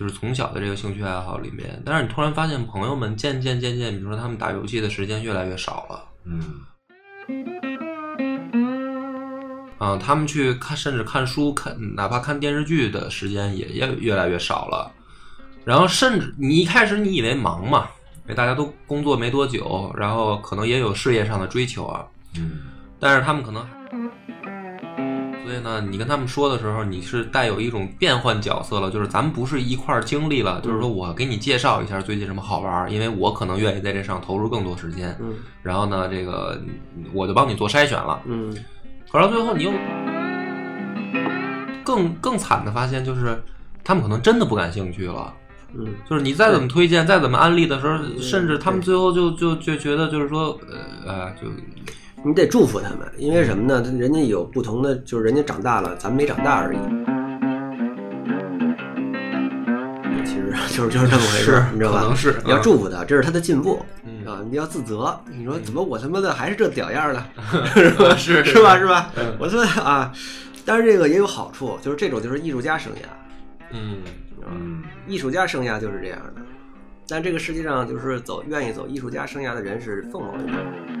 就是从小的这个兴趣爱好里面，但是你突然发现朋友们渐渐渐渐，比如说他们打游戏的时间越来越少了。嗯啊、他们去看，甚至看书、看哪怕看电视剧的时间也也越来越少了。然后，甚至你一开始你以为忙嘛，因为大家都工作没多久，然后可能也有事业上的追求啊，嗯但是他们可能，所以呢，你跟他们说的时候，你是带有一种变换角色了，就是咱们不是一块儿经历了，就是说我给你介绍一下最近什么好玩儿，因为我可能愿意在这上投入更多时间，嗯。然后呢，这个我就帮你做筛选了。嗯。可是到最后，你又更更惨的发现，就是他们可能真的不感兴趣了。嗯。就是你再怎么推荐，再怎么安利的时候，甚至他们最后就就就觉得，就是说，呃呃，就你得祝福他们，因为什么呢？人家有不同的，就是人家长大了，咱没长大而已。其实就是就是这么回事，你知道吧？可能是你要嗯祝福他，这是他的进步嗯啊！你要自责，你说怎么我他妈的还是这屌样儿呢？是吧？是是吧？是吧嗯？我说啊，但是这个也有好处，就是这种就是艺术家生涯？嗯艺术家生涯就是这样的。但这个世界上就是走愿意走艺术家生涯的人是凤毛麟角。